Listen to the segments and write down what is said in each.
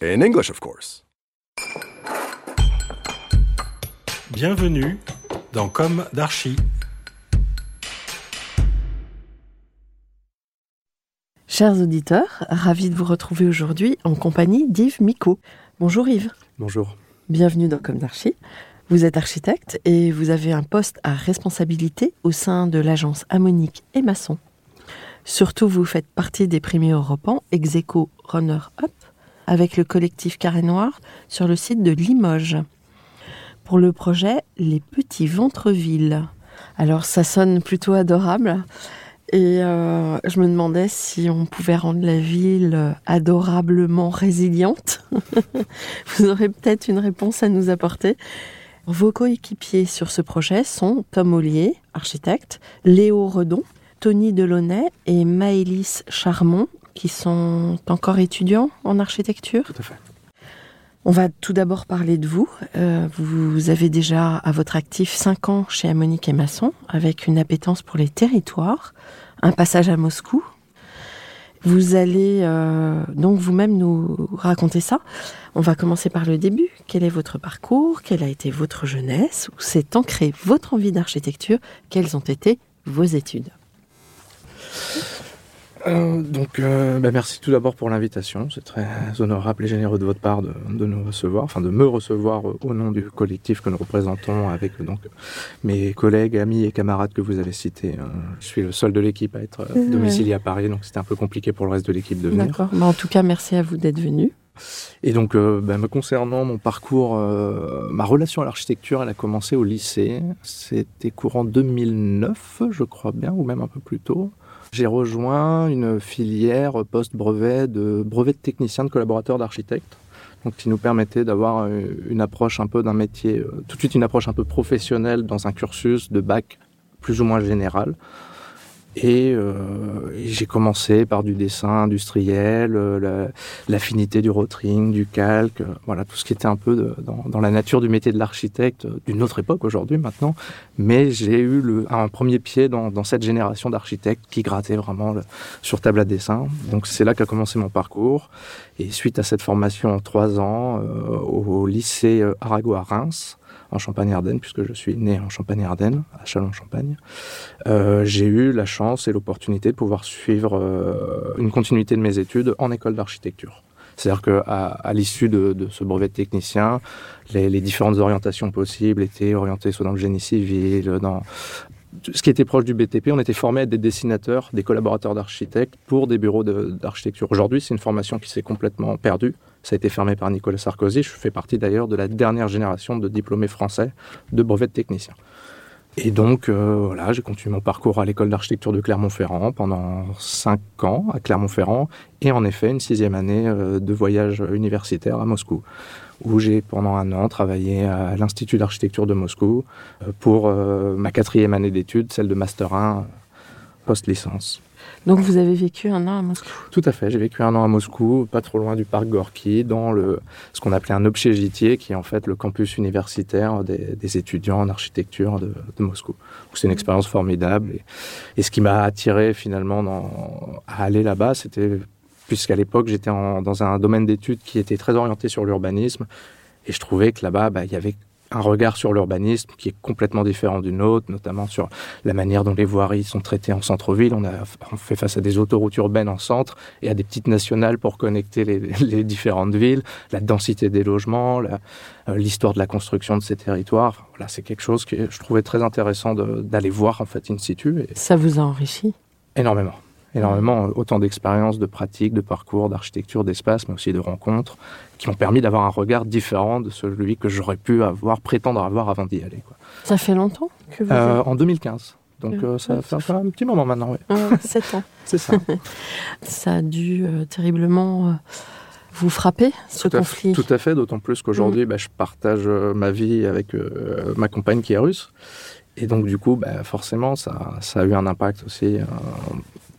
In English, of course. Bienvenue dans Comme d'Archi. Chers auditeurs, ravi de vous retrouver aujourd'hui en compagnie d'Yves Micot. Bonjour Yves, Bonjour. bienvenue dans Comme d'Archi. Vous êtes architecte et vous avez un poste à responsabilité au sein de l'agence Ammonique et Masson. Surtout, vous faites partie des premiers Europans Execo Runner Up avec le collectif Carré Noir sur le site de Limoges pour le projet Les Petits Ventrevilles. Alors, ça sonne plutôt adorable. Et euh, je me demandais si on pouvait rendre la ville adorablement résiliente. Vous aurez peut-être une réponse à nous apporter. Vos coéquipiers sur ce projet sont Tom Ollier, architecte, Léo Redon, Tony Delaunay et Maëlys Charmont, qui sont encore étudiants en architecture. Tout à fait. On va tout d'abord parler de vous. Euh, vous avez déjà à votre actif 5 ans chez Ammonique et Masson, avec une appétence pour les territoires, un passage à Moscou. Vous allez euh, donc vous-même nous raconter ça. On va commencer par le début. Quel est votre parcours? Quelle a été votre jeunesse? Où s'est ancrée votre envie d'architecture? Quelles ont été vos études? Euh, donc, euh, bah, merci tout d'abord pour l'invitation. C'est très honorable et généreux de votre part de, de nous recevoir, enfin de me recevoir euh, au nom du collectif que nous représentons avec donc mes collègues, amis et camarades que vous avez cités. Je suis le seul de l'équipe à être domicilié à Paris, donc c'était un peu compliqué pour le reste de l'équipe de venir. D'accord. Bah, en tout cas, merci à vous d'être venu. Et donc, euh, bah, me concernant mon parcours, euh, ma relation à l'architecture, elle a commencé au lycée. C'était courant 2009, je crois bien, ou même un peu plus tôt. J'ai rejoint une filière post-brevet de brevet de technicien de collaborateur d'architecte. Donc, qui nous permettait d'avoir euh, une approche un peu d'un métier, euh, tout de suite une approche un peu professionnelle dans un cursus de bac plus ou moins général. Et, euh, et j'ai commencé par du dessin industriel, euh, la- l'affinité du rotring, du calque, euh, voilà tout ce qui était un peu dans, la nature du métier de l'architecte d'une autre époque aujourd'hui maintenant. Mais j'ai eu un premier pied dans, cette génération d'architectes qui grattaient vraiment sur table à dessin. Donc c'est là qu'a commencé mon parcours. Et suite à cette formation en trois ans au, lycée Arago à Reims, en Champagne-Ardenne, puisque je suis né en Champagne-Ardenne, à Châlons-en-Champagne. Euh, j'ai eu la chance et l'opportunité de pouvoir suivre euh, une continuité de mes études en école d'architecture. C'est-à-dire qu'à à, l'issue de, de ce brevet de technicien, les, les différentes orientations possibles étaient orientées soit dans le génie civil, dans ce qui était proche du BTP. On était formé à des dessinateurs, des collaborateurs d'architectes pour des bureaux d'architecture. Aujourd'hui, c'est une formation qui s'est complètement perdue. Ça a été fermé par Nicolas Sarkozy. Je fais partie d'ailleurs de la dernière génération de diplômés français de brevet de technicien. Et donc, euh, voilà, j'ai continué mon parcours à l'école d'architecture de Clermont-Ferrand pendant cinq ans à Clermont-Ferrand et en effet une sixième année euh, de voyage universitaire à Moscou, où j'ai pendant un an travaillé à l'Institut d'architecture de Moscou euh, pour euh, ma quatrième année d'études, celle de Master 1 euh, post-licence. Donc, vous avez vécu un an à Moscou. Tout à fait. J'ai vécu un an à Moscou, pas trop loin du parc Gorky, dans le, ce qu'on appelait un obchégitier, qui est en fait le campus universitaire des, des étudiants en architecture de, de Moscou. C'est une expérience formidable. Et, et ce qui m'a attiré finalement dans, à aller là-bas, c'était puisqu'à l'époque j'étais dans un domaine d'études qui était très orienté sur l'urbanisme, et je trouvais que là-bas, bah, il y avait un regard sur l'urbanisme qui est complètement différent du nôtre, notamment sur la manière dont les voiries sont traitées en centre-ville. On, a, on fait face à des autoroutes urbaines en centre et à des petites nationales pour connecter les, les différentes villes, la densité des logements, euh, l'histoire de la construction de ces territoires. Enfin, Voilà, c'est quelque chose que je trouvais très intéressant d'aller voir en fait in situ, et Ça vous a enrichi? Énormément. Énormément, euh, autant d'expériences, de pratiques, de parcours, d'architecture, d'espace, mais aussi de rencontres, qui m'ont permis d'avoir un regard différent de celui que j'aurais pu avoir, prétendre avoir avant d'y aller. Quoi. Ça fait longtemps que vous Euh, en 2015. Donc Ouais. euh, ça fait un, un petit moment maintenant, oui. Ouais, sept ans. C'est ça. Ça a dû euh, terriblement euh, vous frappez, ce tout à, conflit Tout à fait, d'autant plus qu'aujourd'hui, bah, je partage euh, ma vie avec euh, ma compagne qui est russe. Et donc, du coup, bah, forcément, ça, ça, a eu un impact aussi euh,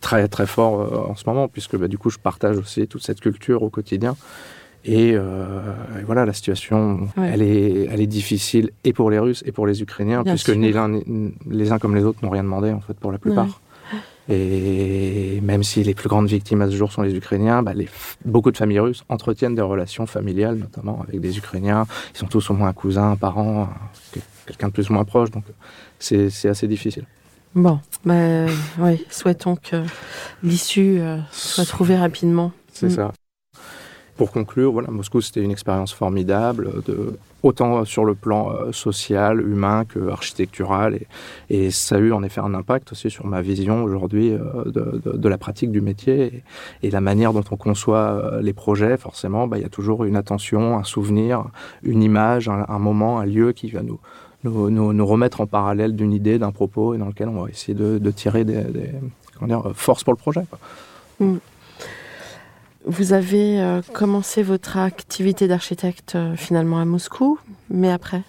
très, très fort euh, en ce moment, puisque bah, du coup, je partage aussi toute cette culture au quotidien. Et, euh, et voilà, la situation, Ouais. elle, est, elle est difficile et pour les Russes et pour les Ukrainiens, Bien puisque sûr. ni l'un, les uns comme les autres n'ont rien demandé, en fait, pour la plupart. Et même si les plus grandes victimes à ce jour sont les Ukrainiens, bah, les beaucoup de familles russes entretiennent des relations familiales, notamment avec des Ukrainiens. Ils sont tous au moins un cousin, un parent, quel- quelqu'un de plus ou moins proche. Donc c'est c'est assez difficile. Bon, bah, oui, souhaitons que l'issue euh, soit trouvée rapidement. C'est Mm. ça. Pour conclure, voilà, Moscou, c'était une expérience formidable, de, autant sur le plan euh, social, humain que architectural. Et, et ça a eu en effet un impact aussi sur ma vision aujourd'hui euh, de, de- de la pratique du métier et, et la manière dont on conçoit euh, les projets. Forcément, bah, il y a toujours une attention, un souvenir, une image, un, un moment, un lieu qui va nous, nous, nous- nous remettre en parallèle d'une idée, d'un propos, et dans lequel on va essayer de, de tirer des, dire, forces pour le projet. quoi. Vous avez euh, commencé votre activité d'architecte euh, finalement à Moscou, mais après?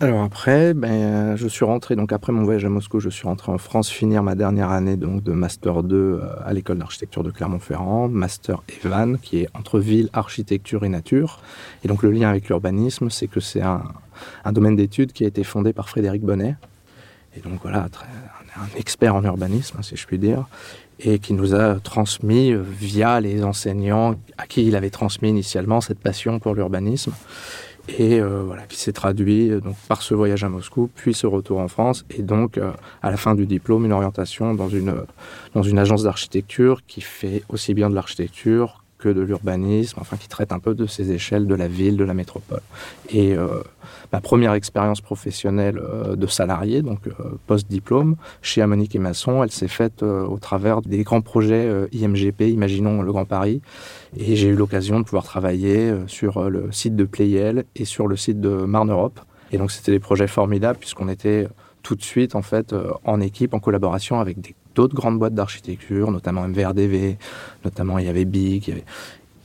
Alors après, ben, euh, je suis rentré, donc après mon voyage à Moscou, je suis rentré en France finir ma dernière année donc, de Master 2 euh, à l'école d'architecture de Clermont-Ferrand, Master Evan, qui est entre ville, architecture et nature. Et donc le lien avec l'urbanisme, c'est que c'est un, un domaine d'études qui a été fondé par Frédéric Bonnet. Et donc voilà, un, expert en urbanisme, si je puis dire, et qui nous a transmis euh, via les enseignants à qui il avait transmis initialement cette passion pour l'urbanisme et euh, voilà, qui s'est traduit euh, donc, par ce voyage à Moscou, puis ce retour en France, et donc à la fin du diplôme, une orientation dans une, dans une agence d'architecture qui fait aussi bien de l'architecture de l'urbanisme, enfin qui traite un peu de ces échelles de la ville, de la métropole. Et euh, ma première expérience professionnelle euh, de salarié, donc euh, post-diplôme, chez Amonique et Masson, elle s'est faite au travers des grands projets IMGP, Imaginons le Grand Paris, et j'ai eu l'occasion de pouvoir travailler sur le site de Playel et sur le site de Marne Europe. Et donc c'était des projets formidables puisqu'on était tout de suite en fait en équipe, en collaboration avec des- d'autres grandes boîtes d'architecture, notamment MVRDV, notamment il y avait BIC. il y avait-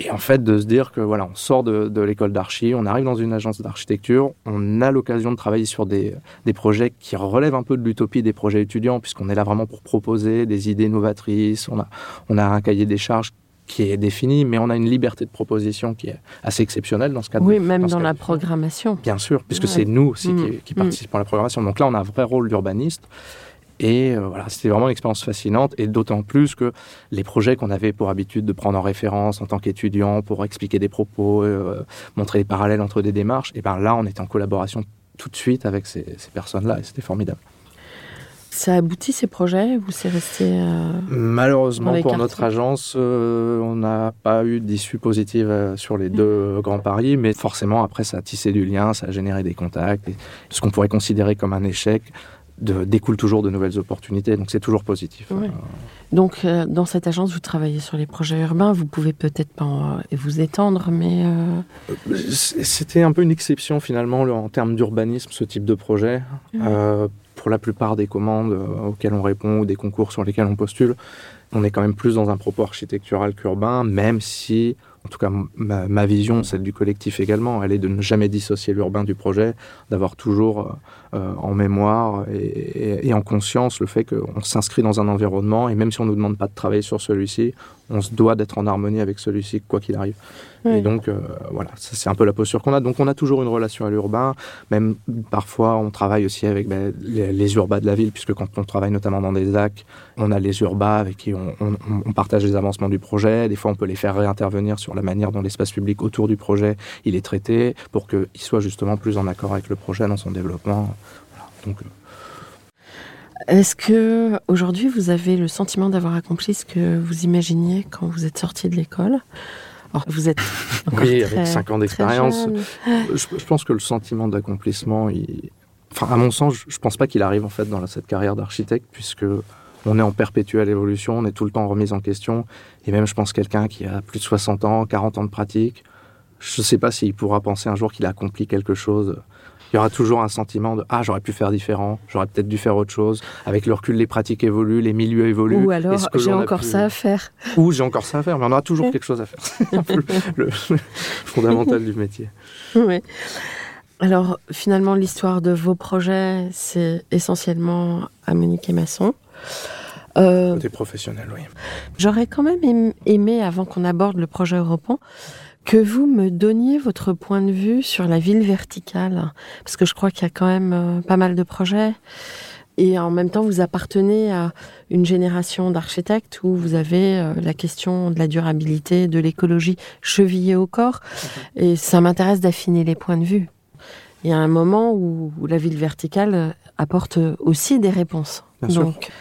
Et en fait de se dire que voilà, on sort de, de l'école d'archi, on arrive dans une agence d'architecture, on a l'occasion de travailler sur des, des projets qui relèvent un peu de l'utopie des projets étudiants puisqu'on est là vraiment pour proposer des idées novatrices, on a, on a un cahier des charges qui est défini, mais on a une liberté de proposition qui est assez exceptionnelle dans ce cadre. Oui, même dans la programmation. Bien sûr, puisque Ouais. c'est nous aussi Mm. qui, qui participons à la programmation. Donc là, on a un vrai rôle d'urbaniste. Et euh, voilà, c'était vraiment une expérience fascinante. Et d'autant plus que les projets qu'on avait pour habitude de prendre en référence en tant qu'étudiant pour expliquer des propos, euh, montrer les parallèles entre des démarches, et ben là, on était en collaboration tout de suite avec ces, ces personnes-là. Et c'était formidable. Ça aboutit ces projets ou c'est resté euh, Malheureusement, pour notre agence, euh, on n'a pas eu d'issue positive euh, sur les deux euh, grands paris, mais forcément, après, ça a tissé du lien, ça a généré des contacts. Et ce qu'on pourrait considérer comme un échec de, découle toujours de nouvelles opportunités, donc c'est toujours positif. Ouais. Euh, Donc, euh, dans cette agence, vous travaillez sur les projets urbains. Vous pouvez peut-être pas en- vous étendre, mais euh, C'était un peu une exception finalement le- en termes d'urbanisme, ce type de projet. Euh, pour la plupart des commandes euh, auxquelles on répond ou des concours sur lesquels on postule, on est quand même plus dans un propos architectural qu'urbain, même si, en tout cas ma, vision, celle du collectif également, elle est de ne jamais dissocier l'urbain du projet, d'avoir toujours euh, euh, en mémoire et, et- et en conscience le fait qu'on s'inscrit dans un environnement et même si on ne nous demande pas de travailler sur celui-ci, on se doit d'être en harmonie avec celui-ci quoi qu'il arrive. Et donc, euh, voilà, c'est un peu la posture qu'on a. Donc, on a toujours une relation à l'urbain. Même parfois, on travaille aussi avec ben, les, les urbas de la ville, puisque quand on travaille notamment dans des ZAC, on a les urbas avec qui on, on- on partage les avancements du projet. Des fois, on peut les faire réintervenir sur la manière dont l'espace public autour du projet il est traité pour qu'il soit justement plus en accord avec le projet dans son développement. Voilà. Donc, euh, est-ce que aujourd'hui vous avez le sentiment d'avoir accompli ce que vous imaginiez quand vous êtes sorti de l'école? Alors, vous êtes encore Oui, très, avec cinq ans très d'expérience. je, je pense que le sentiment d'accomplissement, il... enfin, à mon sens, je, je pense pas qu'il arrive en fait dans cette carrière d'architecte, puisque on est en perpétuelle évolution, on est tout le temps remis en question. Et même, je pense, quelqu'un qui a plus de 60 ans, 40 ans de pratique, je ne sais pas s'il pourra penser un jour qu'il a accompli quelque chose. Il y aura toujours un sentiment de ah j'aurais pu faire différent, j'aurais peut-être dû faire autre chose. Avec le recul, les pratiques évoluent, les milieux évoluent. Ou alors j'ai encore ça à faire? Ou j'ai encore ça à faire, mais on aura toujours quelque chose à faire. C'est un peu le, le fondamental du métier. Oui. Alors finalement, l'histoire de vos projets, c'est essentiellement à Monique et Masson. Euh, Côté professionnel, oui. J'aurais quand même aimé, avant qu'on aborde le projet européen, que vous me donniez votre point de vue sur la ville verticale, parce que je crois qu'il y a quand même euh, pas mal de projets. Et en même temps, vous appartenez à une génération d'architectes où vous avez euh, la question de la durabilité, de l'écologie chevillée au corps. Et ça m'intéresse d'affiner les points de vue. Il y a un moment où, la ville verticale apporte aussi des réponses. Donc,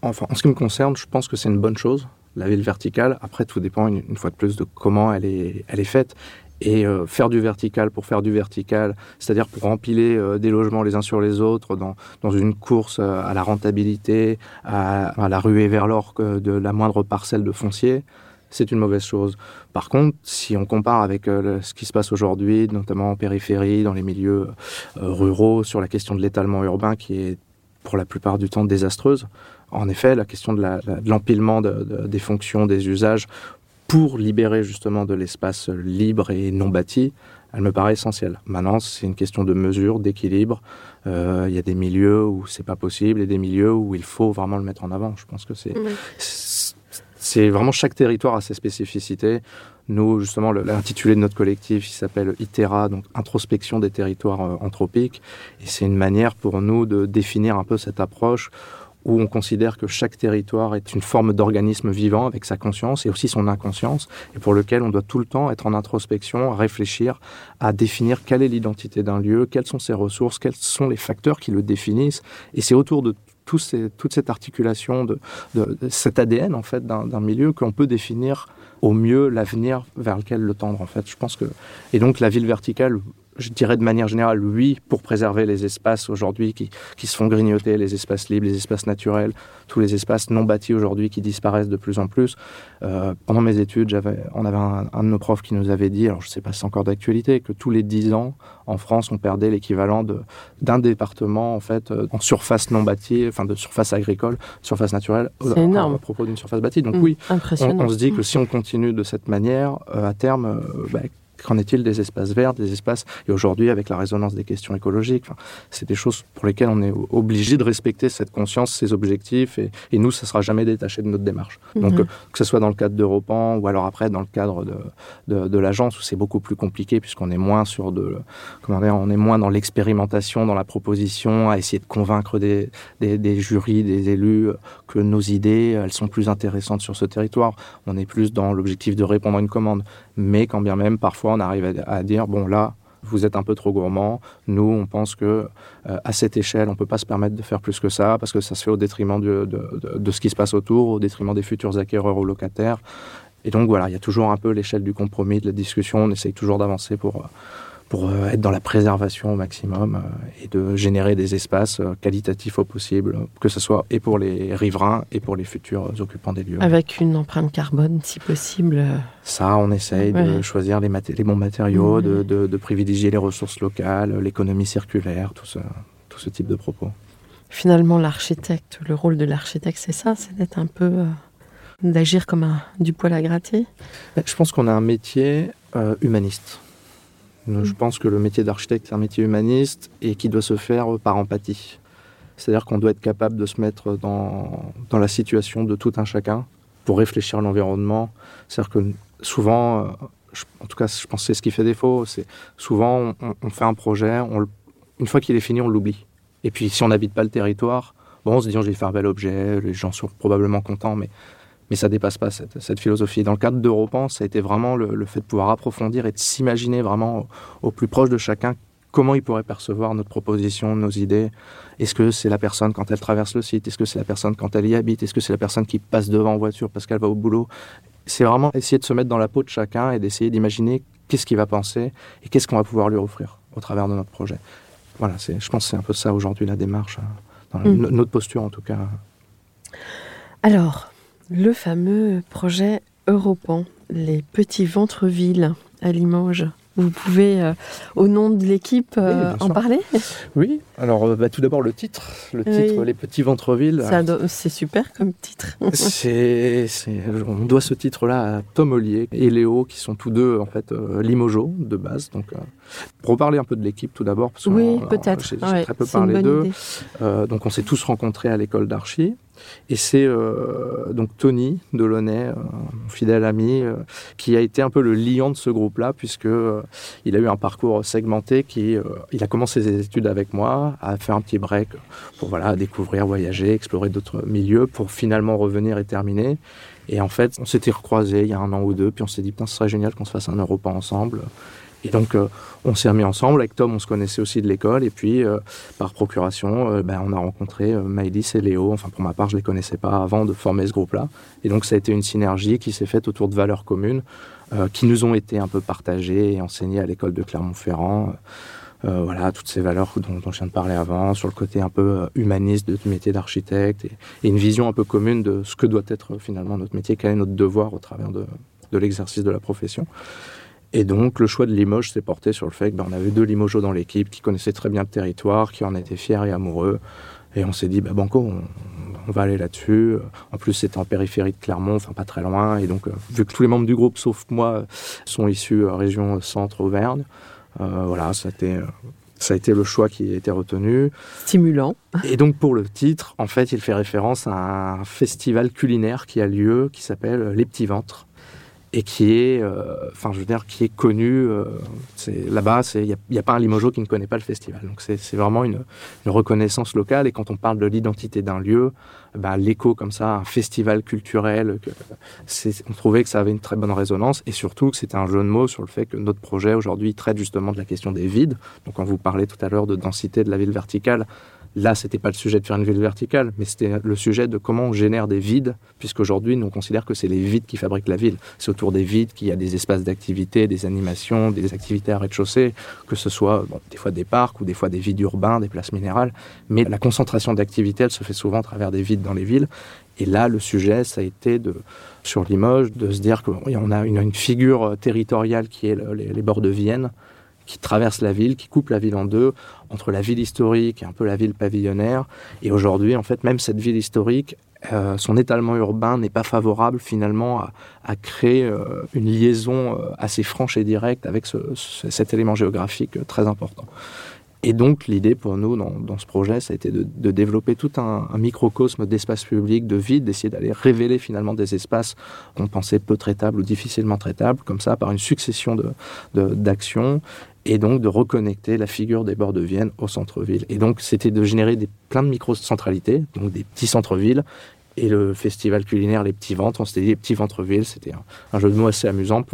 Enfin, en ce qui me concerne, je pense que c'est une bonne chose, la ville verticale. Après, tout dépend une, fois de plus de comment elle est, elle est faite. Et euh, faire du vertical pour faire du vertical, c'est-à-dire pour empiler euh, des logements les uns sur les autres dans, dans une course euh, à la rentabilité, à, la ruée vers l'or de la moindre parcelle de foncier, c'est une mauvaise chose. Par contre, si on compare avec ce qui se passe aujourd'hui, notamment en périphérie, dans les milieux ruraux, sur la question de l'étalement urbain qui est pour la plupart du temps désastreuse, en effet, la question de l'empilement des fonctions, des usages, pour libérer justement de l'espace libre et non bâti, elle me paraît essentielle. Maintenant, c'est une question de mesure, d'équilibre. Euh, il y a des milieux où c'est pas possible et des milieux où il faut vraiment le mettre en avant. Je pense que c'est c'est vraiment chaque territoire a ses spécificités. Nous, justement, l'intitulé de notre collectif, il s'appelle ITERA, donc Introspection des territoires euh, anthropiques. Et c'est une manière pour nous de définir un peu cette approche où on considère que chaque territoire est une forme d'organisme vivant avec sa conscience et aussi son inconscience, et pour lequel on doit tout le temps être en introspection, réfléchir à définir quelle est l'identité d'un lieu, quelles sont ses ressources, quels sont les facteurs qui le définissent. Et c'est autour de toute cette articulation de, de, cet ADN en fait d'un milieu qu'on peut définir au mieux l'avenir vers lequel le tendre en fait. Je pense que et donc la ville verticale je dirais de manière générale, oui, pour préserver les espaces aujourd'hui qui, qui, se font grignoter, les espaces libres, les espaces naturels, tous les espaces non bâtis aujourd'hui qui disparaissent de plus en plus. Euh, pendant mes études, on avait un, de nos profs qui nous avait dit, alors je ne sais pas si c'est encore d'actualité, que tous les 10 ans, en France, on perdait l'équivalent d'un département en fait euh, en surface non bâtie, enfin de surface agricole, surface naturelle, c'est énorme. À, propos d'une surface bâtie. Donc mmh, oui, on, on, se dit que si on continue de cette manière, euh, à terme, bah, Qu'en est-il des espaces verts, des espaces Et aujourd'hui, avec la résonance des questions écologiques, c'est des choses pour lesquelles on est obligé de respecter cette conscience, ces objectifs, et, nous, ça sera jamais détaché de notre démarche. Mhm. Donc, euh, que ce soit dans le cadre d'Europan ou alors après dans le cadre de, de, l'agence où c'est beaucoup plus compliqué puisqu'on est moins sur de, comment dire, on est moins dans l'expérimentation, dans la proposition, à essayer de convaincre des, des, des jurys, des élus que nos idées, elles sont plus intéressantes sur ce territoire. On est plus dans l'objectif de répondre à une commande mais quand bien même, parfois, on arrive à, dire, bon, là, vous êtes un peu trop gourmand. Nous, on pense que euh, à cette échelle, on peut pas se permettre de faire plus que ça parce que ça se fait au détriment de, de, ce qui se passe autour, au détriment des futurs acquéreurs ou locataires. Et donc voilà, il y a toujours un peu l'échelle du compromis, de la discussion. On essaye toujours d'avancer pour pour euh, être dans la préservation au maximum euh, et de générer des espaces euh, qualitatifs au possible, que ce soit et pour les riverains et pour les futurs occupants des lieux. Avec une empreinte carbone, si possible. Ça, on essaye de choisir les, les bons matériaux, de, de, privilégier les ressources locales, l'économie circulaire, tout ce, tout ce type de propos. Finalement, l'architecte, le rôle de l'architecte, c'est ça, c'est d'être un peu d'agir comme un, du poil à gratter? Je pense qu'on a un métier humaniste. Je pense que le métier d'architecte est un métier humaniste et qui doit se faire par empathie. C'est-à-dire qu'on doit être capable de se mettre dans, dans la situation de tout un chacun pour réfléchir à l'environnement. C'est-à-dire que souvent, euh, en tout cas, je pense que c'est ce qui fait défaut, c'est souvent on, fait un projet, on, une fois qu'il est fini, on l'oublie. Et puis si on n'habite pas le territoire, bon, on se dit, oh, je vais faire un bel objet, les gens sont probablement contents, mais mais ça dépasse pas cette, philosophie. Dans le cadre d'Europan, ça a été vraiment le, fait de pouvoir approfondir et de s'imaginer vraiment au, plus proche de chacun comment il pourrait percevoir notre proposition, nos idées. Est-ce que c'est la personne quand elle traverse le site? Est-ce que c'est la personne quand elle y habite? Est-ce que c'est la personne qui passe devant en voiture parce qu'elle va au boulot? C'est vraiment essayer de se mettre dans la peau de chacun et d'essayer d'imaginer qu'est-ce qu'il va penser et qu'est-ce qu'on va pouvoir lui offrir au travers de notre projet. Voilà, je pense que c'est un peu ça aujourd'hui la démarche, hein, dans mm. notre posture en tout cas. Alors, le fameux projet Europan, les petits ventres-villes à Limoges. Vous pouvez, euh, au nom de l'équipe, euh, en parler Oui, alors euh, bah, tout d'abord le titre. Le titre. Les Petits Ventreville. Ça do- C'est super comme titre. C'est, on doit ce titre-là à Tom Ollier et Léo, qui sont tous deux en fait limogeaux de base. Donc, pour reparler un peu de l'équipe tout d'abord, parce que oui, peut-être. j'ai, Ouais, très peu parlé d'eux. donc, on s'est tous rencontrés à l'école d'archi. Et c'est euh, donc Tony Delaunay, euh, mon fidèle ami, euh, qui a été un peu le liant de ce groupe-là, puisque euh, il a eu un parcours segmenté. Qui, euh, il a commencé ses études avec moi, a fait un petit break pour voilà découvrir, voyager, explorer d'autres milieux, pour finalement revenir et terminer. Et en fait, on s'était recroisés il y a un an ou deux, puis on s'est dit putain, ce serait génial qu'on se fasse un Europa ensemble. Et donc, euh, on s'est remis ensemble. Avec Tom, on se connaissait aussi de l'école. Et puis, euh, par procuration, euh, ben, on a rencontré Maëlys et Léo. Enfin, pour ma part, je les connaissais pas avant de former ce groupe-là. Et donc, ça a été une synergie qui s'est faite autour de valeurs communes qui nous ont été un peu partagées et enseignées à l'école de Clermont-Ferrand. Voilà, toutes ces valeurs dont, dont je viens de parler avant, sur le côté un peu humaniste de, du métier d'architecte et, une vision un peu commune de ce que doit être finalement notre métier, quel est notre devoir au travers de l'exercice de la profession. Et donc, le choix de Limoges s'est porté sur le fait qu'on avait deux Limogeaux dans l'équipe qui connaissaient très bien le territoire, qui en étaient fiers et amoureux. Et on s'est dit, bah, Banco, on, on va aller là-dessus. En plus, c'était en périphérie de Clermont, enfin pas très loin. Et donc, euh, vu que tous les membres du groupe, sauf moi, sont issus euh, région centre-Auvergne, euh, voilà, ça a, été, euh, ça a été le choix qui a été retenu. Stimulant. Et donc pour le titre, en fait, il fait référence à un festival culinaire qui a lieu, qui s'appelle Les Petits Ventres, et qui est, euh, enfin, je veux dire, qui est connu. euh, là-bas, il n'y a, a pas un Limogeau qui ne connaît pas le festival. Donc c'est vraiment une, une reconnaissance locale. Et quand on parle de l'identité d'un lieu, ben, l'écho comme ça, un festival culturel, que, on trouvait que ça avait une très bonne résonance, et surtout que c'était un jeu de mots sur le fait que notre projet aujourd'hui traite justement de la question des vides. Donc quand vous parlez tout à l'heure de densité de la ville verticale, Là, c'était pas le sujet de faire une ville verticale, mais c'était le sujet de comment on génère des vides, puisqu'aujourd'hui, nous on considère que c'est les vides qui fabriquent la ville. C'est autour des vides qu'il y a des espaces d'activité, des animations, des activités à rez-de-chaussée, que ce soit des fois des parcs ou des fois des vides urbains, des places minérales. Mais la concentration d'activité, elle se fait souvent à travers des vides dans les villes. Et là, le sujet, ça a été sur Limoges, de se dire qu'on a une, figure territoriale qui est le- les, les bords de Vienne, qui traverse la ville, qui coupe la ville en deux, entre la ville historique et un peu la ville pavillonnaire. Et aujourd'hui, en fait, même cette ville historique, euh, son étalement urbain n'est pas favorable finalement à, créer euh, une liaison euh, assez franche et directe avec ce- ce- cet élément géographique très important. Et donc, l'idée pour nous dans, ce projet, ça a été de, développer tout un, microcosme d'espace public, de vide, d'essayer d'aller révéler finalement des espaces qu'on pensait peu traitables ou difficilement traitables, comme ça, par une succession de- d'actions, et donc de reconnecter la figure des bords de Vienne au centre-ville. Et donc, c'était de générer des, plein de micro-centralités, donc des petits centres-villes, et le festival culinaire Les Petits Ventres, on s'était dit Les Petits Ventres-Villes, c'était un, jeu de mots assez amusant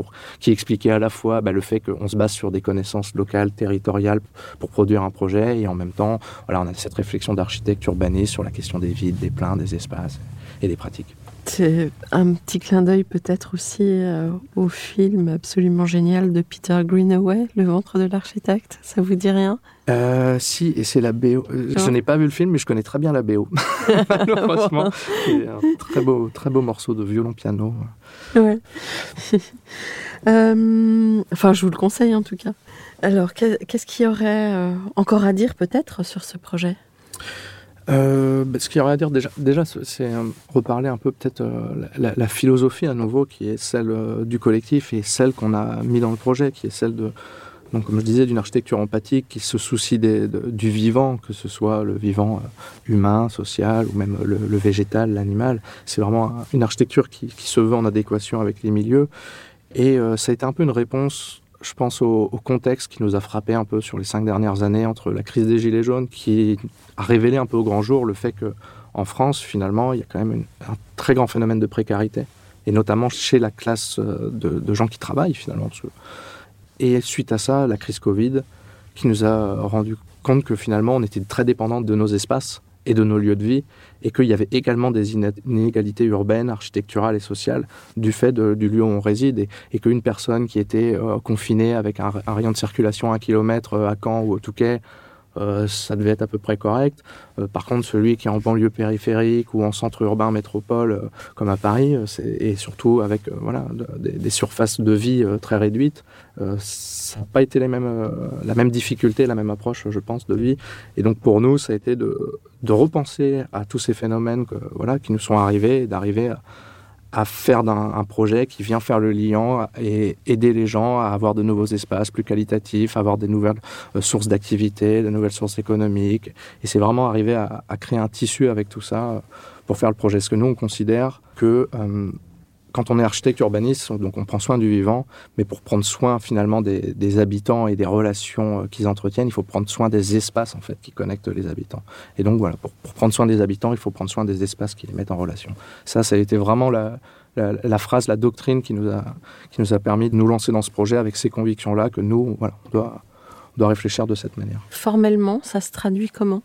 qui expliquait à la fois bah, le fait qu'on se base sur des connaissances locales, territoriales pour produire un projet et en même temps, voilà, on a cette réflexion d'architecte urbaniste sur la question des vides, des pleins, des espaces et des pratiques. C'est un petit clin d'œil peut-être aussi euh, au film absolument génial de Peter Greenaway, Le ventre de l'architecte. Ça vous dit rien? Euh, si, et c'est la BO. Euh, Je n'ai pas vu le film, mais je connais très bien la BO. Malheureusement, c'est un très beau, très beau morceau de violon-piano. Ouais. Euh, enfin, je vous le conseille en tout cas. Alors, qu'est- qu'est-ce qu'il y aurait encore à dire peut-être sur ce projet? Euh, bah, ce qu'il y aurait à dire déjà, c'est euh, reparler un peu peut-être euh, la, philosophie à nouveau qui est celle du collectif et celle qu'on a mis dans le projet, qui est celle de, donc comme je disais, d'une architecture empathique qui se soucie du vivant, que ce soit le vivant humain, social ou même le, végétal, l'animal. C'est vraiment un- une architecture qui, se veut en adéquation avec les milieux et ça a été un peu une réponse je pense au, contexte qui nous a frappé un peu sur les cinq dernières années entre la crise des Gilets jaunes qui a révélé un peu au grand jour le fait que en France, finalement, il y a quand même un très grand phénomène de précarité, et notamment chez la classe euh, de, gens qui travaillent finalement. Et suite à ça, la crise Covid, qui nous a rendu compte que finalement, on était très dépendant de nos espaces et de nos lieux de vie, et qu'il y avait également des iné- inégalités urbaines, architecturales et sociales du fait du lieu où on réside, et, et qu'une personne qui était euh, confinée avec un, un rayon de circulation à un kilomètre euh, à Caen ou au Touquet, euh, ça devait être à peu près correct. Euh, par contre, celui qui est en banlieue périphérique ou en centre urbain métropole, euh, comme à Paris, et surtout avec voilà, des, surfaces de vie très réduites, ça n'a pas été la même difficulté, la même approche, je pense, de vie. Et donc pour nous, ça a été de, repenser à tous ces phénomènes voilà, qui nous sont arrivés, d'arriver à à faire d'un projet qui vient faire le lien et aider les gens à avoir de nouveaux espaces plus qualitatifs, avoir des nouvelles euh, sources d'activité, de nouvelles sources économiques. Et c'est vraiment arriver à, créer un tissu avec tout ça euh, pour faire le projet. Parce que nous, on considère que euh, quand on est architecte urbaniste, donc on prend soin du vivant, mais pour prendre soin finalement des, habitants et des relations euh, qu'ils entretiennent, il faut prendre soin des espaces en fait qui connectent les habitants. Et donc voilà, pour, prendre soin des habitants, il faut prendre soin des espaces qui les mettent en relation. Ça, ça a été vraiment la, phrase, la doctrine qui nous, a, qui nous a permis de nous lancer dans ce projet avec ces convictions-là que nous, voilà, on doit, on doit réfléchir de cette manière. Formellement, ça se traduit comment?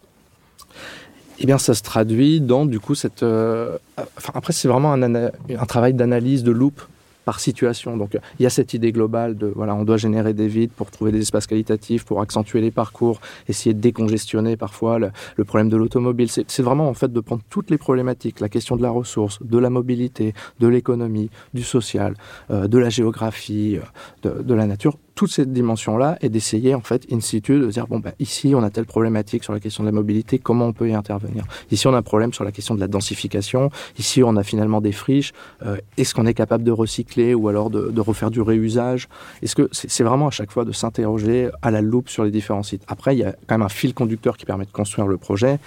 Eh bien, ça se traduit dans, du coup, cette. Euh, enfin, après, c'est vraiment un, travail d'analyse, de loupe par situation. Donc il y a cette idée globale de voilà, on doit générer des vides pour trouver des espaces qualitatifs, pour accentuer les parcours, essayer de décongestionner parfois le, problème de l'automobile. C'est vraiment en fait de prendre toutes les problématiques, la question de la ressource, de la mobilité, de l'économie, du social, euh, de la géographie, euh, de la nature, toute cette dimension-là et d'essayer en fait in situ de dire bon bah ici on a telle problématique sur la question de la mobilité, comment on peut y intervenir? Ici on a un problème sur la question de la densification. Ici on a finalement des friches. Euh, est-ce qu'on est capable de recycler ou alors de, de refaire du réusage? Est-ce que c'est vraiment à chaque fois de s'interroger à la loupe sur les différents sites? Après il y a quand même un fil conducteur qui permet de construire le projet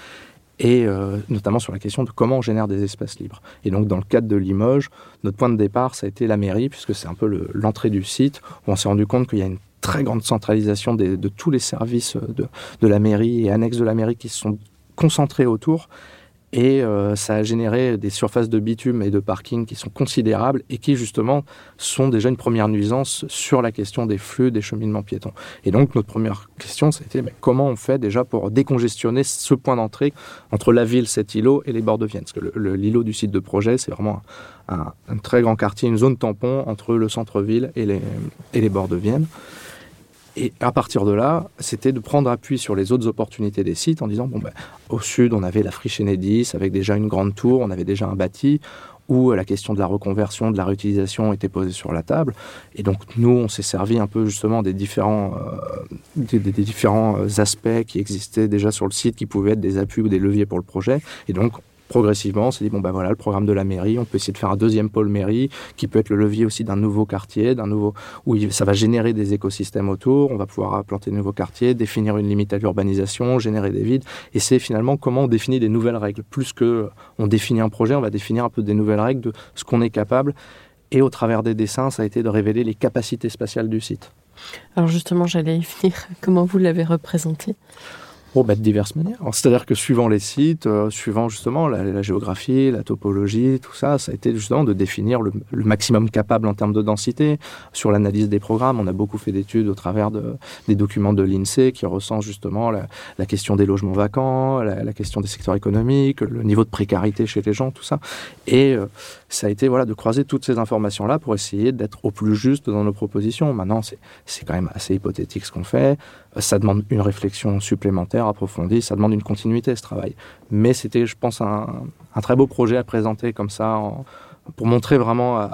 et euh, notamment sur la question de comment on génère des espaces libres. Et donc dans le cadre de Limoges, notre point de départ, ça a été la mairie, puisque c'est un peu l'entrée du site, où on s'est rendu compte qu'il y a une très grande centralisation de tous les services de, de, la mairie et annexes de la mairie qui se sont concentrés autour. Et euh, ça a généré des surfaces de bitume et de parking qui sont considérables et qui justement sont déjà une première nuisance sur la question des flux des cheminements piétons. Et donc notre première question, c'était mais comment on fait déjà pour décongestionner ce point d'entrée entre la ville, cet îlot et les bords de Vienne? Parce que l'îlot du site de projet, c'est vraiment un, très grand quartier, une zone tampon entre le centre-ville et et les bords de Vienne. Et à partir de là, c'était de prendre appui sur les autres opportunités des sites en disant, bon, ben, au sud, on avait la friche Enedis avec déjà une grande tour, on avait déjà un bâti, où la question de la reconversion, de la réutilisation était posée sur la table. Et donc nous, on s'est servi un peu justement des différents, euh, des, différents aspects qui existaient déjà sur le site, qui pouvaient être des appuis ou des leviers pour le projet. Et donc progressivement, on s'est dit, bon ben voilà, le programme de la mairie, on peut essayer de faire un deuxième pôle mairie, qui peut être le levier aussi d'un nouveau quartier, d'un nouveau, où ça va générer des écosystèmes autour, on va pouvoir implanter de nouveaux quartiers, définir une limite à l'urbanisation, générer des vides, et c'est finalement comment on définit des nouvelles règles. Plus que on définit un projet, on va définir un peu des nouvelles règles de ce qu'on est capable, et au travers des dessins, ça a été de révéler les capacités spatiales du site. Alors justement, j'allais y venir. Comment vous l'avez représenté? Bah, de diverses manières. C'est-à-dire que suivant les sites, euh, suivant justement la, géographie, la topologie, tout ça, ça a été justement de définir le, maximum capable en termes de densité. Sur l'analyse des programmes, on a beaucoup fait d'études au travers de, des documents de l'INSEE qui recensent justement la, question des logements vacants, la, question des secteurs économiques, le niveau de précarité chez les gens, tout ça. Et euh, ça a été voilà, de croiser toutes ces informations-là pour essayer d'être au plus juste dans nos propositions. Maintenant, c'est quand même assez hypothétique ce qu'on fait. Ça demande une réflexion supplémentaire, approfondie, ça demande une continuité, ce travail. Mais c'était, je pense, un, très beau projet à présenter comme ça, pour montrer vraiment,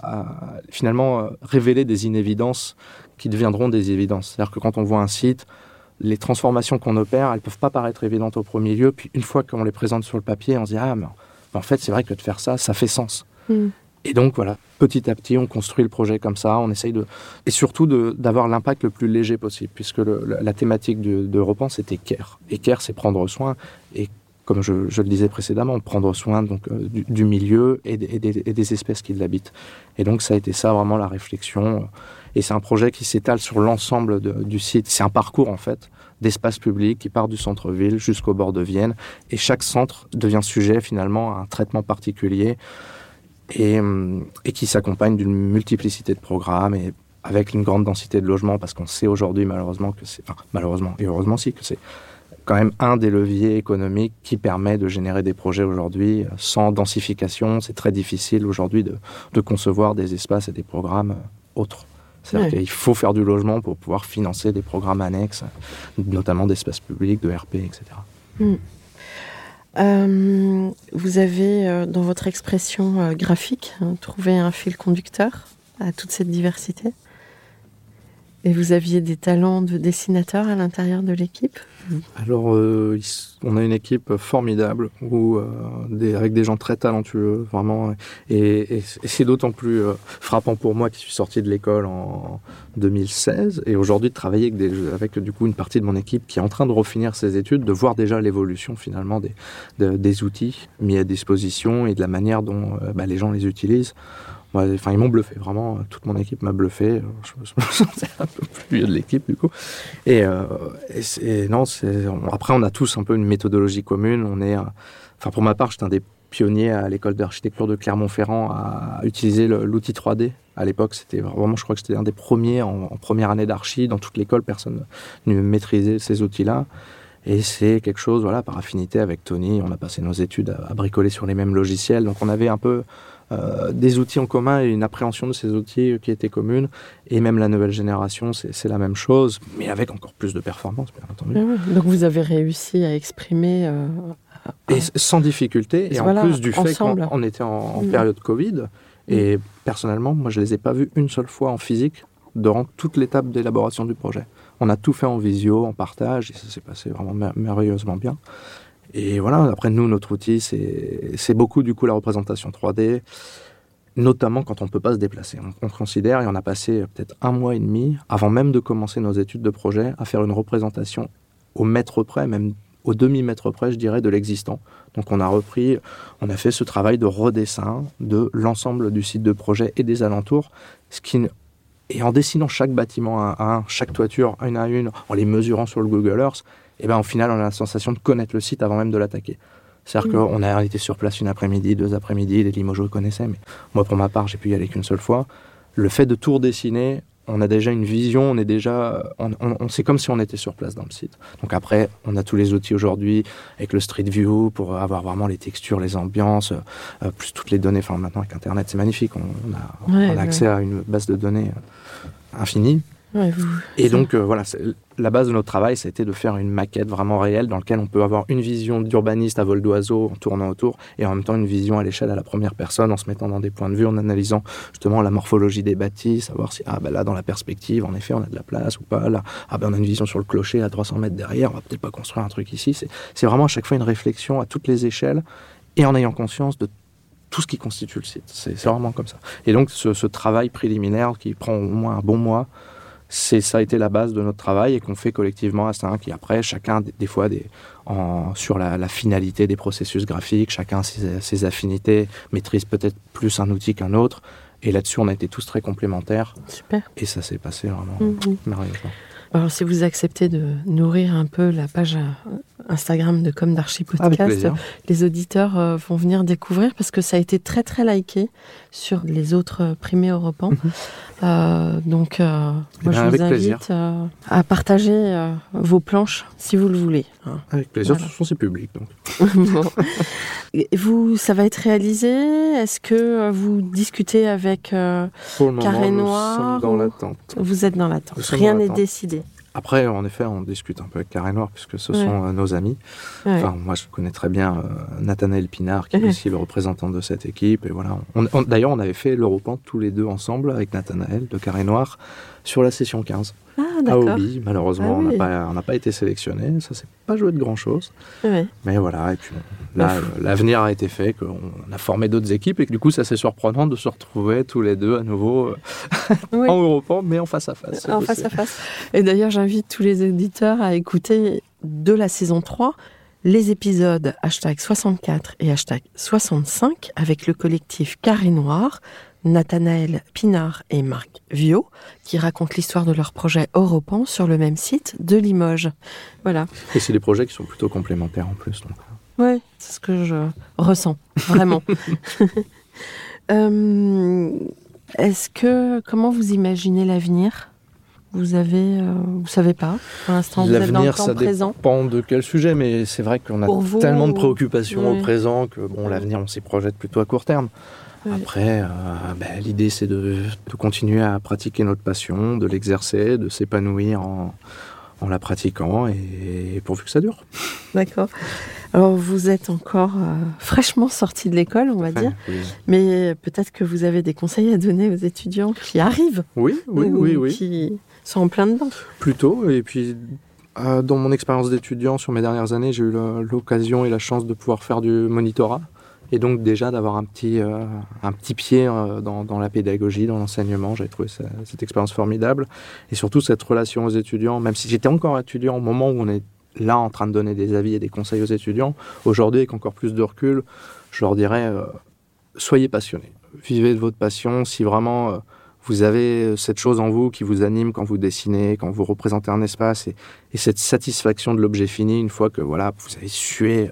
finalement, euh, révéler des inévidences qui deviendront des évidences. C'est-à-dire que quand on voit un site, les transformations qu'on opère, elles ne peuvent pas paraître évidentes au premier lieu, puis une fois qu'on les présente sur le papier, on se dit, ah, mais en fait, c'est vrai que de faire ça, ça fait sens. Mm. Et donc voilà, petit à petit, on construit le projet comme ça, on essaye de... Et surtout d'avoir l'impact le plus léger possible, puisque la thématique de, de Repense, c'était care. Et care, c'est prendre soin. Et comme je, le disais précédemment, prendre soin donc, euh, du, milieu et, des, espèces qui l'habitent. Et donc ça a été ça vraiment la réflexion. Et c'est un projet qui s'étale sur l'ensemble du site. C'est un parcours en fait d'espace public qui part du centre-ville jusqu'au bord de Vienne. Et chaque centre devient sujet finalement à un traitement particulier. Euh, et, qui s'accompagne d'une multiplicité de programmes et avec une grande densité de logements, parce qu'on sait aujourd'hui malheureusement que c'est, enfin, malheureusement et heureusement si, que c'est quand même un des leviers économiques qui permet de générer des projets aujourd'hui. Sans densification, c'est très difficile aujourd'hui de, de, concevoir des espaces et des programmes autres. C'est-à-dire Ouais. qu'il faut faire du logement pour pouvoir financer des programmes annexes, notamment d'espace public, de RP, etc. Euh, vous avez, euh, dans votre expression euh, graphique, hein, trouvé un fil conducteur à toute cette diversité? Et vous aviez des talents de dessinateur à l'intérieur de l'équipe? Alors, euh, on a une équipe formidable euh, avec des gens très talentueux, vraiment. Et, c'est d'autant plus euh, frappant pour moi qui suis sorti de l'école en 2016 et aujourd'hui de travailler avec, du coup une partie de mon équipe qui est en train de refinir ses études, de voir déjà l'évolution finalement des, de- des outils mis à disposition et de la manière dont bah, les gens les utilisent. Enfin, ils m'ont bluffé, vraiment. Toute mon équipe m'a bluffé. Je me je me sentais un peu plus vieux de l'équipe, du coup. Et, euh, non, après, on a tous un peu une méthodologie commune. On est, euh, enfin, pour ma part, j'étais un des pionniers à l'école d'architecture de Clermont-Ferrand à utiliser l'outil 3D. À l'époque, c'était vraiment, je crois que j'étais un des premiers en, en première année d'archi. Dans toute l'école, personne ne maîtrisait ces outils-là. Et c'est quelque chose, voilà, par affinité avec Tony, on a passé nos études à, à bricoler sur les mêmes logiciels. Donc on avait un peu euh, des outils en commun et une appréhension de ces outils qui était commune. Et même la nouvelle génération, c'est la même chose, mais avec encore plus de performance, bien entendu. Donc vous avez réussi à exprimer. euh, Et sans difficulté, et Voilà, en plus du fait qu'on on était en, en Mm. période Covid, et personnellement, moi je les ai pas vus une seule fois en physique durant toute l'étape d'élaboration du projet. On a tout fait en visio, en partage, et ça s'est passé vraiment mer- merveilleusement bien. Et voilà, après nous, notre outil, c'est beaucoup du coup la représentation 3D, notamment quand on ne peut pas se déplacer. On, on considère, et on a passé peut-être un mois et demi, avant même de commencer nos études de projet, à faire une représentation au mètre près, même au demi-mètre près, je dirais, de l'existant. Donc on a repris, on a fait ce travail de redessin de l'ensemble du site de projet et des alentours, ce qui, et en dessinant chaque bâtiment un à un, chaque toiture une à une, en les mesurant sur le Google Earth, et ben au final on a la sensation de connaître le site avant même de l'attaquer. C'est-à-dire Mhm. qu'on a été sur place une après-midi, deux après-midi, les Limoges connaissaient, mais moi pour ma part j'ai pu y aller qu'une seule fois. Le fait de tout redessiner, on a déjà une vision, on est déjà, on, on- on- c'est comme si on était sur place dans le site. Donc après, on a tous les outils aujourd'hui avec le Street View pour avoir vraiment les textures, les ambiances, euh, plus toutes les données. Enfin maintenant avec Internet, c'est magnifique. On, on a, Ouais, a ouais. accès à une base de données euh, infinie. Ouais, vous- Et donc, euh, voilà, la base de notre travail, c'était de faire une maquette vraiment réelle dans laquelle on peut avoir une vision d'urbaniste à vol d'oiseau en tournant autour et en même temps une vision à l'échelle à la première personne en se mettant dans des points de vue, en analysant justement la morphologie des bâtis, savoir si, ah ben là, dans la perspective, en effet, on a de la place ou pas. Là, ah ben on a une vision sur le clocher à 300 mètres derrière, on va peut-être pas construire un truc ici. C'est vraiment à chaque fois une réflexion à toutes les échelles et en ayant conscience de tout ce qui constitue le site. C'est c'est vraiment comme ça. Et donc, ce, ce travail préliminaire qui prend au moins un bon mois, c'est ça a été la base de notre travail et qu'on fait collectivement à 5 et après chacun des, des fois des, en, sur la, la finalité des processus graphiques chacun ses, ses affinités maîtrise peut-être plus un outil qu'un autre et là-dessus on a été tous très complémentaires Super. et ça s'est passé vraiment Mhm. merveilleusement Alors, si vous acceptez de nourrir un peu la page euh, Instagram de Comme d'Archi avec Podcast, les auditeurs euh, vont venir découvrir parce que ça a été très très liké sur les autres euh, primés européens. Mhm. Euh, donc, euh, Eh moi, ben, je avec vous invite à partager vos planches si vous le voulez. hein. avec plaisir Voilà. de toute façon c'est public donc Bon. Vous, ça va être réalisé? Est-ce que vous discutez avec Carré nous noir sommes dans l'attente Vous êtes dans l'attente? Nous Rien n'est décidé. Après en effet on discute un peu avec Carré Noir puisque ce Ouais. sont euh, nos amis Ouais. Enfin, moi, je connais très bien euh, Nathanaël Pinard, qui est aussi le représentant de cette équipe. Et voilà. On- on- D'ailleurs, on avait fait l'Europan tous les deux ensemble avec Nathanaël de Carré Noir sur la session 15 Ah, à. Hobby. Malheureusement, Ah on n'a oui. pas, on n'a pas été sélectionné. Ça s'est pas joué de grand chose. Mais voilà. Et puis là, l'avenir a été fait, qu'on a formé d'autres équipes et que du coup, ça c'est surprenant de se retrouver tous les deux à nouveau euh, Oui. en Europan, mais en face à face. En face à face. Et d'ailleurs, j'invite tous les auditeurs à écouter de la saison 3 les épisodes hashtag 64 et hashtag 65 avec le collectif Carré Noir, Nathanaël Pinard et Marc Viau, qui racontent l'histoire de leur projet Europan sur le même site de Limoges. Voilà. Et c'est des projets qui sont plutôt complémentaires en plus. donc. Ouais, c'est ce que je ressens, vraiment. Euh, Est-ce que, comment vous imaginez l'avenir? Vous avez, euh, vous savez pas. Pour l'instant, vous êtes dans le L'avenir, temps ça présent. dépend de quel sujet, mais c'est vrai qu'on a vous, tellement de préoccupations Oui. au présent que bon, l'avenir, on s'y projette plutôt à court terme. Oui. Après, euh, ben, l'idée, c'est de, de continuer à pratiquer notre passion, de l'exercer, de s'épanouir en, en la pratiquant, et pourvu que ça dure. D'accord. Alors, vous êtes encore euh, fraîchement sorti de l'école, on va dire. Oui, Mais peut-être que vous avez des conseils à donner aux étudiants qui arrivent. oui, oui, ou oui. oui. Qui sont en plein dedans. Plutôt, et puis euh, dans mon expérience d'étudiant sur mes dernières années, j'ai eu l'occasion et la chance de pouvoir faire du monitorat, et donc déjà d'avoir un petit, euh, un petit pied euh, dans, la pédagogie, dans l'enseignement. J'avais trouvé cette expérience formidable, et surtout cette relation aux étudiants, même si j'étais encore étudiant au moment où on est là en train de donner des avis et des conseils aux étudiants, aujourd'hui avec encore plus de recul, je leur dirais, euh, soyez passionnés, vivez de votre passion, si vraiment... vous avez euh, cette chose en vous qui vous anime quand vous dessinez, quand vous représentez un espace et, et cette satisfaction de l'objet fini une fois que voilà vous avez sué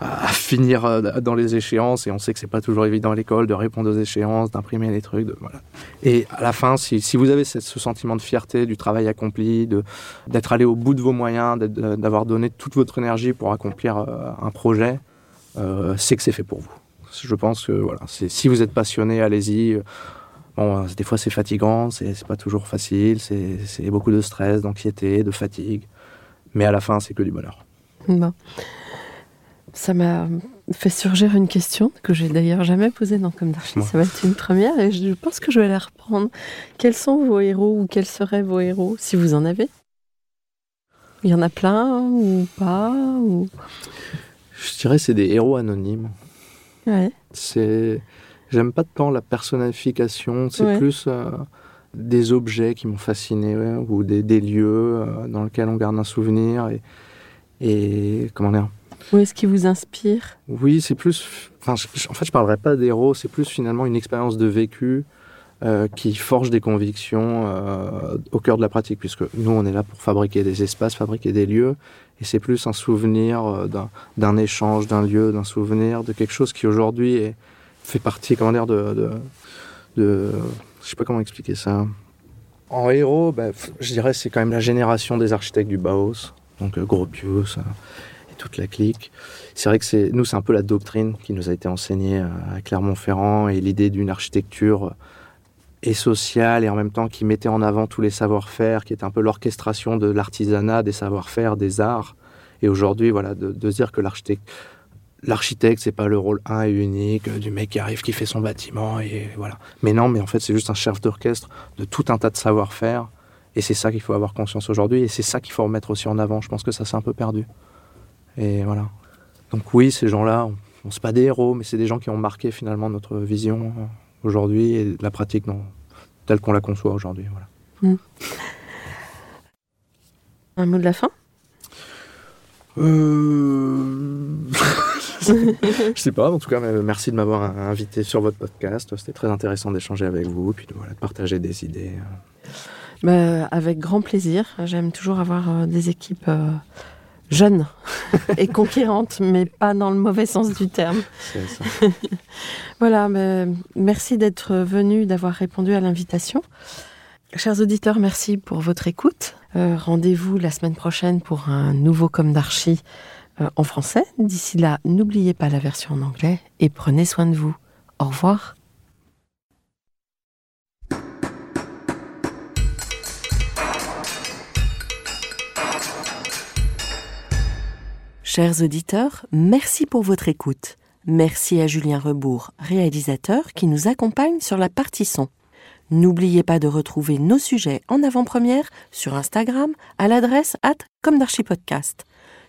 à, finir euh, dans les échéances et on sait que c'est pas toujours évident à l'école de répondre aux échéances, d'imprimer les trucs, de, voilà. Et à la fin, si, vous avez ce sentiment de fierté du travail accompli, d'être allé au bout de vos moyens, d'avoir donné toute votre énergie pour accomplir euh, un projet, c'est que c'est fait pour vous. Je pense que voilà, si vous êtes passionné, allez-y. Bon, euh, des fois c'est fatigant, c'est c'est pas toujours facile, c'est c'est beaucoup de stress, d'anxiété, de fatigue. Mais à la fin, c'est que du bonheur. Bon. Ça m'a fait surgir une question que j'ai d'ailleurs jamais posée dans Comme d'Archi. Ouais. Ça va être une première et je pense que je vais la reprendre. Quels sont vos héros ou quels seraient vos héros si vous en avez? Il y en a plein ou pas ou... Je dirais c'est des héros anonymes. Ouais. C'est j'aime pas tant la personnification, c'est Ouais. plus euh, des objets qui m'ont fasciné ouais, ou des, des lieux euh, dans lesquels on garde un souvenir et, et comment dire Où est-ce qui vous inspire? Oui, c'est plus. Enfin, je- je- en fait, je parlerai pas d'héros, c'est plus finalement une expérience de vécu euh, qui forge des convictions euh, au cœur de la pratique, puisque nous, on est là pour fabriquer des espaces, fabriquer des lieux, et c'est plus un souvenir euh, d'un- d'un échange, d'un lieu, d'un souvenir, de quelque chose qui aujourd'hui est- fait partie, comment dire, de, de, de- je sais pas comment expliquer ça. En héros, f- je dirais c'est quand même la génération des architectes du Bauhaus, donc euh, Gropius euh, et toute la clique. C'est vrai que c'est nous, c'est un peu la doctrine qui nous a été enseignée euh, à Clermont-Ferrand et l'idée d'une architecture et sociale et en même temps qui mettait en avant tous les savoir-faire, qui était un peu l'orchestration de l'artisanat, des savoir-faire, des arts. Et aujourd'hui, voilà, de, de dire que l'architecte, l'architecte, c'est pas le rôle un et unique euh, du mec qui arrive, qui fait son bâtiment et voilà. Mais non, mais en fait, c'est juste un chef d'orchestre de tout un tas de savoir-faire. Et c'est ça qu'il faut avoir conscience aujourd'hui. Et c'est ça qu'il faut remettre aussi en avant. Je pense que ça s'est un peu perdu. Et voilà. Donc oui, ces gens-là, on, on c'est pas des héros, mais c'est des gens qui ont marqué finalement notre vision euh, aujourd'hui et la pratique non, telle qu'on la conçoit aujourd'hui. Voilà. Un mot de la fin? Euh... je sais pas, en tout cas, euh, merci de m'avoir euh, invité sur votre podcast. C'était très intéressant d'échanger avec vous, puis de, voilà, de partager des idées. Bah, Avec grand plaisir. J'aime toujours avoir euh, des équipes euh, jeunes et conquérantes, mais pas dans le mauvais sens du terme. Ça. Voilà, mais merci d'être venu, d'avoir répondu à l'invitation. Chers auditeurs, merci pour votre écoute. Euh, Rendez-vous la semaine prochaine pour un nouveau Comme d'Archie euh, en français. D'ici là, n'oubliez pas la version en anglais et prenez soin de vous. Au revoir. Chers auditeurs, merci pour votre écoute. Merci à Julien Rebourg, réalisateur, qui nous accompagne sur la partie son. N'oubliez pas de retrouver nos sujets en avant-première sur Instagram à l'adresse at comme.